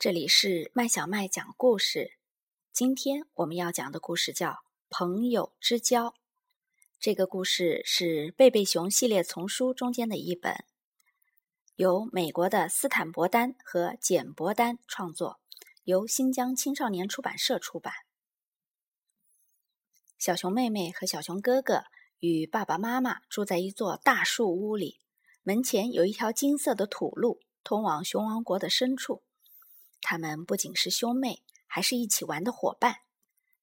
这里是麦小麦讲故事。今天我们要讲的故事叫《朋友之交》。这个故事是贝贝熊系列丛书中间的一本，由美国的斯坦伯丹和简伯丹创作，由新疆青少年出版社出版。小熊妹妹和小熊哥哥与爸爸妈妈住在一座大树屋里，门前有一条金色的土路，通往熊王国的深处。他们不仅是兄妹，还是一起玩的伙伴。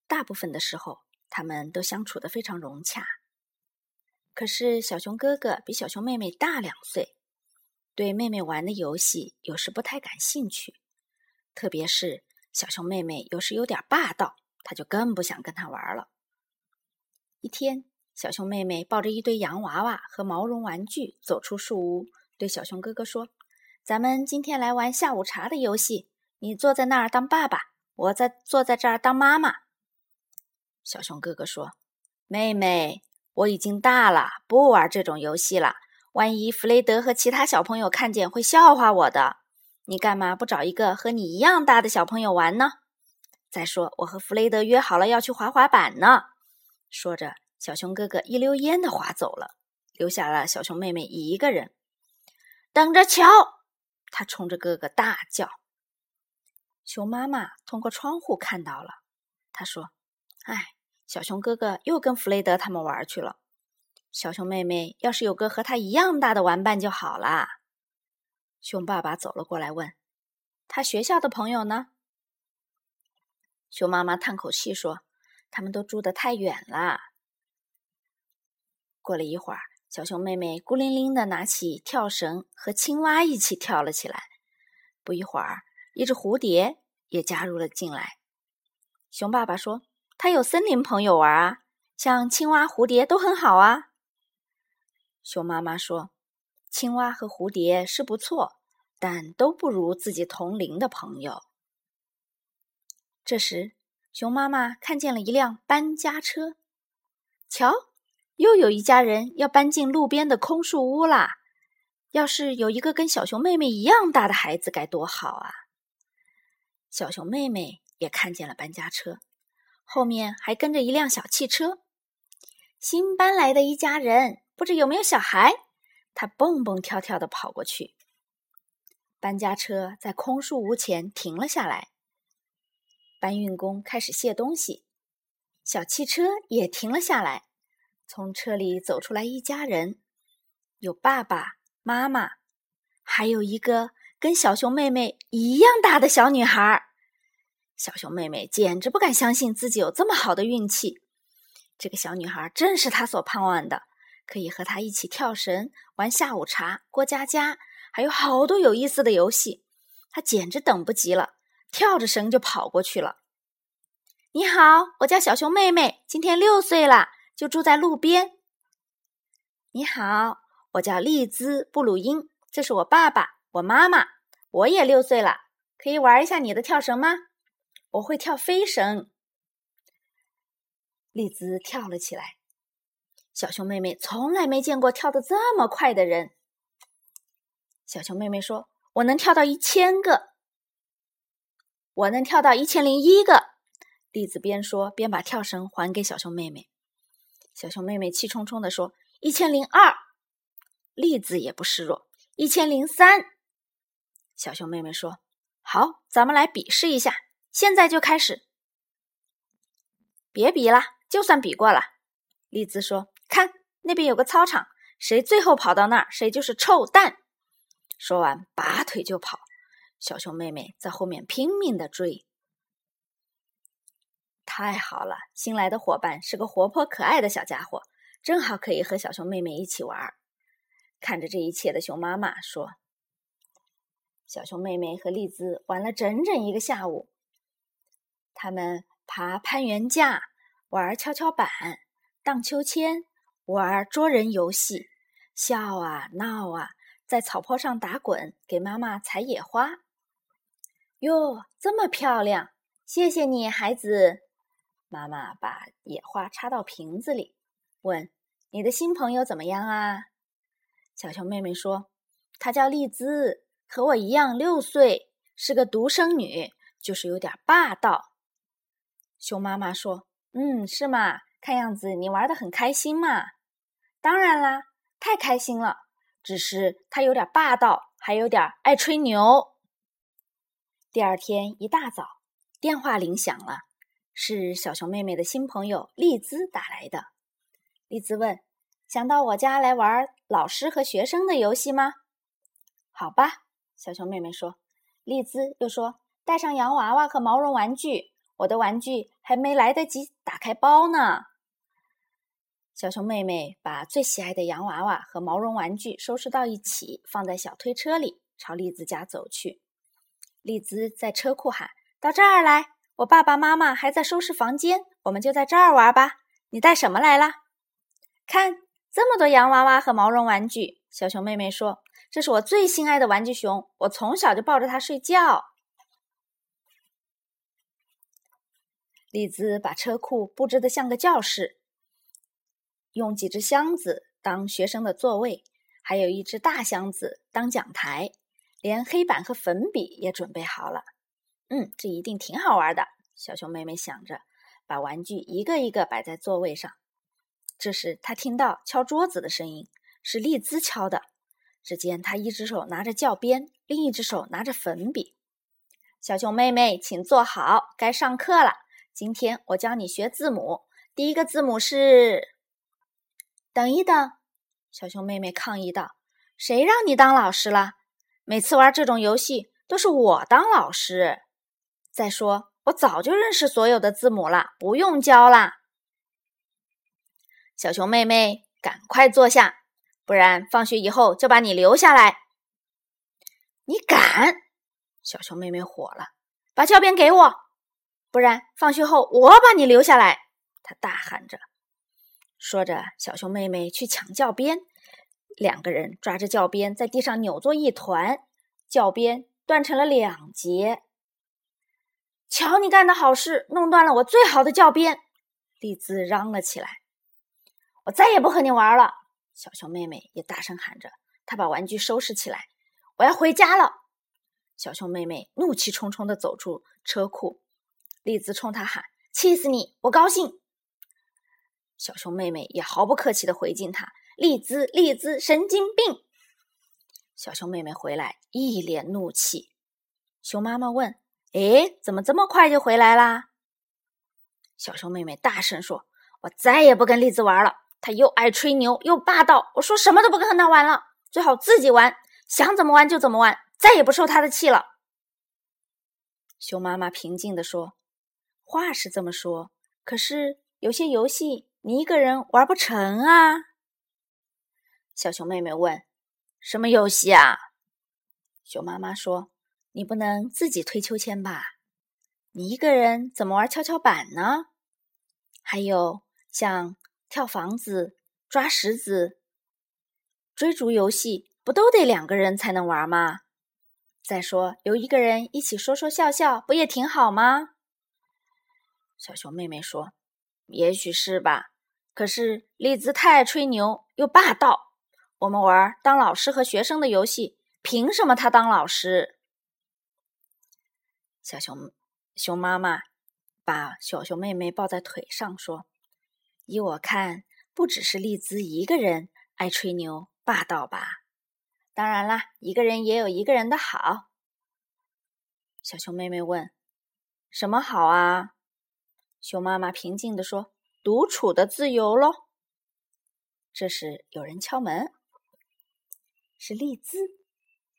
大部分的时候，他们都相处的非常融洽。可是，小熊哥哥比小熊妹妹大两岁，对妹妹玩的游戏有时不太感兴趣。特别是小熊妹妹有时有点霸道，他就更不想跟她玩了。一天，小熊妹妹抱着一堆洋娃娃和毛绒玩具走出树屋，对小熊哥哥说：“咱们今天来玩下午茶的游戏。”你坐在那儿当爸爸，我在坐在这儿当妈妈。小熊哥哥说：“妹妹，我已经大了，不玩这种游戏了。万一弗雷德和其他小朋友看见，会笑话我的。你干嘛不找一个和你一样大的小朋友玩呢？再说，我和弗雷德约好了要去滑滑板呢。”说着，小熊哥哥一溜烟的滑走了，留下了小熊妹妹一个人。等着瞧！他冲着哥哥大叫。熊妈妈通过窗户看到了，她说：“哎，小熊哥哥又跟弗雷德他们玩去了。小熊妹妹要是有个和他一样大的玩伴就好啦。”熊爸爸走了过来问：“他学校的朋友呢？”熊妈妈叹口气说：“他们都住得太远了。”过了一会儿，小熊妹妹孤零零的拿起跳绳，和青蛙一起跳了起来。不一会儿。一只蝴蝶也加入了进来。熊爸爸说：“他有森林朋友玩啊，像青蛙、蝴蝶都很好啊。”熊妈妈说：“青蛙和蝴蝶是不错，但都不如自己同龄的朋友。”这时，熊妈妈看见了一辆搬家车。瞧，又有一家人要搬进路边的空树屋啦！要是有一个跟小熊妹妹一样大的孩子，该多好啊！小熊妹妹也看见了搬家车，后面还跟着一辆小汽车。新搬来的一家人，不知有没有小孩？他蹦蹦跳跳的跑过去。搬家车在空树屋前停了下来，搬运工开始卸东西，小汽车也停了下来。从车里走出来一家人，有爸爸妈妈，还有一个。跟小熊妹妹一样大的小女孩，小熊妹妹简直不敢相信自己有这么好的运气。这个小女孩正是她所盼望的，可以和她一起跳绳、玩下午茶、过家家，还有好多有意思的游戏。她简直等不及了，跳着绳就跑过去了。你好，我叫小熊妹妹，今天六岁了，就住在路边。你好，我叫利兹布鲁因，这是我爸爸。我妈妈，我也六岁了，可以玩一下你的跳绳吗？我会跳飞绳。丽兹跳了起来。小熊妹妹从来没见过跳得这么快的人。小熊妹妹说：“我能跳到一千个，我能跳到一千零一个。”栗子边说边把跳绳还给小熊妹妹。小熊妹妹气冲冲地说：“一千零二。”栗子也不示弱：“一千零三。”小熊妹妹说：“好，咱们来比试一下，现在就开始。”别比了，就算比过了。丽兹说：“看，那边有个操场，谁最后跑到那儿，谁就是臭蛋。”说完，拔腿就跑。小熊妹妹在后面拼命的追。太好了，新来的伙伴是个活泼可爱的小家伙，正好可以和小熊妹妹一起玩。看着这一切的熊妈妈说。小熊妹妹和丽兹玩了整整一个下午。他们爬攀援架，玩跷跷板、荡秋千，玩捉人游戏，笑啊闹啊，在草坡上打滚，给妈妈采野花。哟，这么漂亮！谢谢你，孩子。妈妈把野花插到瓶子里，问：“你的新朋友怎么样啊？”小熊妹妹说：“她叫丽兹。”和我一样六岁，是个独生女，就是有点霸道。熊妈妈说：“嗯，是吗？看样子你玩的很开心嘛。”“当然啦，太开心了。只是她有点霸道，还有点爱吹牛。”第二天一大早，电话铃响了，是小熊妹妹的新朋友丽兹打来的。丽兹问：“想到我家来玩老师和学生的游戏吗？”“好吧。”小熊妹妹说。丽兹又说：“带上洋娃娃和毛绒玩具，我的玩具还没来得及打开包呢。”小熊妹妹把最喜爱的洋娃娃和毛绒玩具收拾到一起，放在小推车里，朝丽兹家走去。丽兹在车库喊：“到这儿来！我爸爸妈妈还在收拾房间，我们就在这儿玩吧。你带什么来了？看，这么多洋娃娃和毛绒玩具。”小熊妹妹说。这是我最心爱的玩具熊，我从小就抱着它睡觉。丽兹把车库布置的像个教室，用几只箱子当学生的座位，还有一只大箱子当讲台，连黑板和粉笔也准备好了。嗯，这一定挺好玩的。小熊妹妹想着，把玩具一个一个摆在座位上。这时，她听到敲桌子的声音，是丽兹敲的。只见他一只手拿着教鞭，另一只手拿着粉笔。小熊妹妹，请坐好，该上课了。今天我教你学字母，第一个字母是……等一等，小熊妹妹抗议道：“谁让你当老师了？每次玩这种游戏都是我当老师。再说，我早就认识所有的字母了，不用教啦。”小熊妹妹，赶快坐下。不然，放学以后就把你留下来。你敢？小熊妹妹火了，把教鞭给我！不然，放学后我把你留下来！她大喊着。说着，小熊妹妹去抢教鞭，两个人抓着教鞭在地上扭作一团，教鞭断成了两截。瞧你干的好事，弄断了我最好的教鞭！丽兹嚷了起来：“我再也不和你玩了！”小熊妹妹也大声喊着，她把玩具收拾起来，我要回家了。小熊妹妹怒气冲冲地走出车库，丽兹冲她喊：“气死你！我高兴。”小熊妹妹也毫不客气地回敬她：“丽兹，丽兹，神经病！”小熊妹妹回来，一脸怒气。熊妈妈问：“哎，怎么这么快就回来啦？”小熊妹妹大声说：“我再也不跟丽兹玩了。”他又爱吹牛又霸道，我说什么都不跟他玩了，最好自己玩，想怎么玩就怎么玩，再也不受他的气了。熊妈妈平静地说：“话是这么说，可是有些游戏你一个人玩不成啊。”小熊妹妹问：“什么游戏啊？”熊妈妈说：“你不能自己推秋千吧？你一个人怎么玩跷跷板呢？还有像……”跳房子、抓石子、追逐游戏，不都得两个人才能玩吗？再说，有一个人一起说说笑笑，不也挺好吗？小熊妹妹说：“也许是吧，可是栗子太爱吹牛又霸道。我们玩当老师和学生的游戏，凭什么他当老师？”小熊熊妈妈把小熊妹妹抱在腿上说。依我看，不只是丽兹一个人爱吹牛霸道吧？当然啦，一个人也有一个人的好。小熊妹妹问：“什么好啊？”熊妈妈平静地说：“独处的自由喽。”这时有人敲门，是丽兹。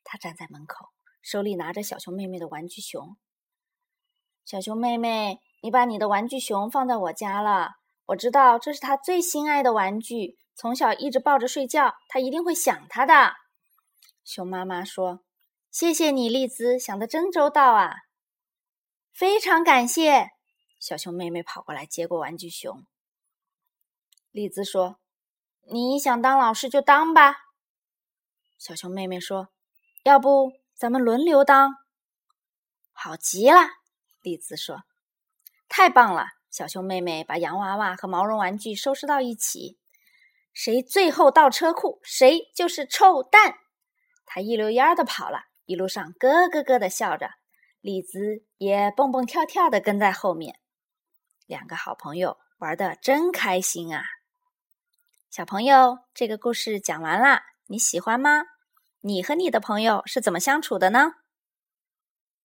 她站在门口，手里拿着小熊妹妹的玩具熊。小熊妹妹，你把你的玩具熊放在我家了。我知道这是他最心爱的玩具，从小一直抱着睡觉，他一定会想他的。熊妈妈说：“谢谢你，丽兹，想的真周到啊！”非常感谢。小熊妹妹跑过来接过玩具熊。丽兹说：“你想当老师就当吧。”小熊妹妹说：“要不咱们轮流当？”好极了，丽兹说：“太棒了。”小熊妹妹把洋娃娃和毛绒玩具收拾到一起，谁最后到车库，谁就是臭蛋。她一溜烟儿的跑了，一路上咯咯咯的笑着。李子也蹦蹦跳跳的跟在后面。两个好朋友玩的真开心啊！小朋友，这个故事讲完啦，你喜欢吗？你和你的朋友是怎么相处的呢？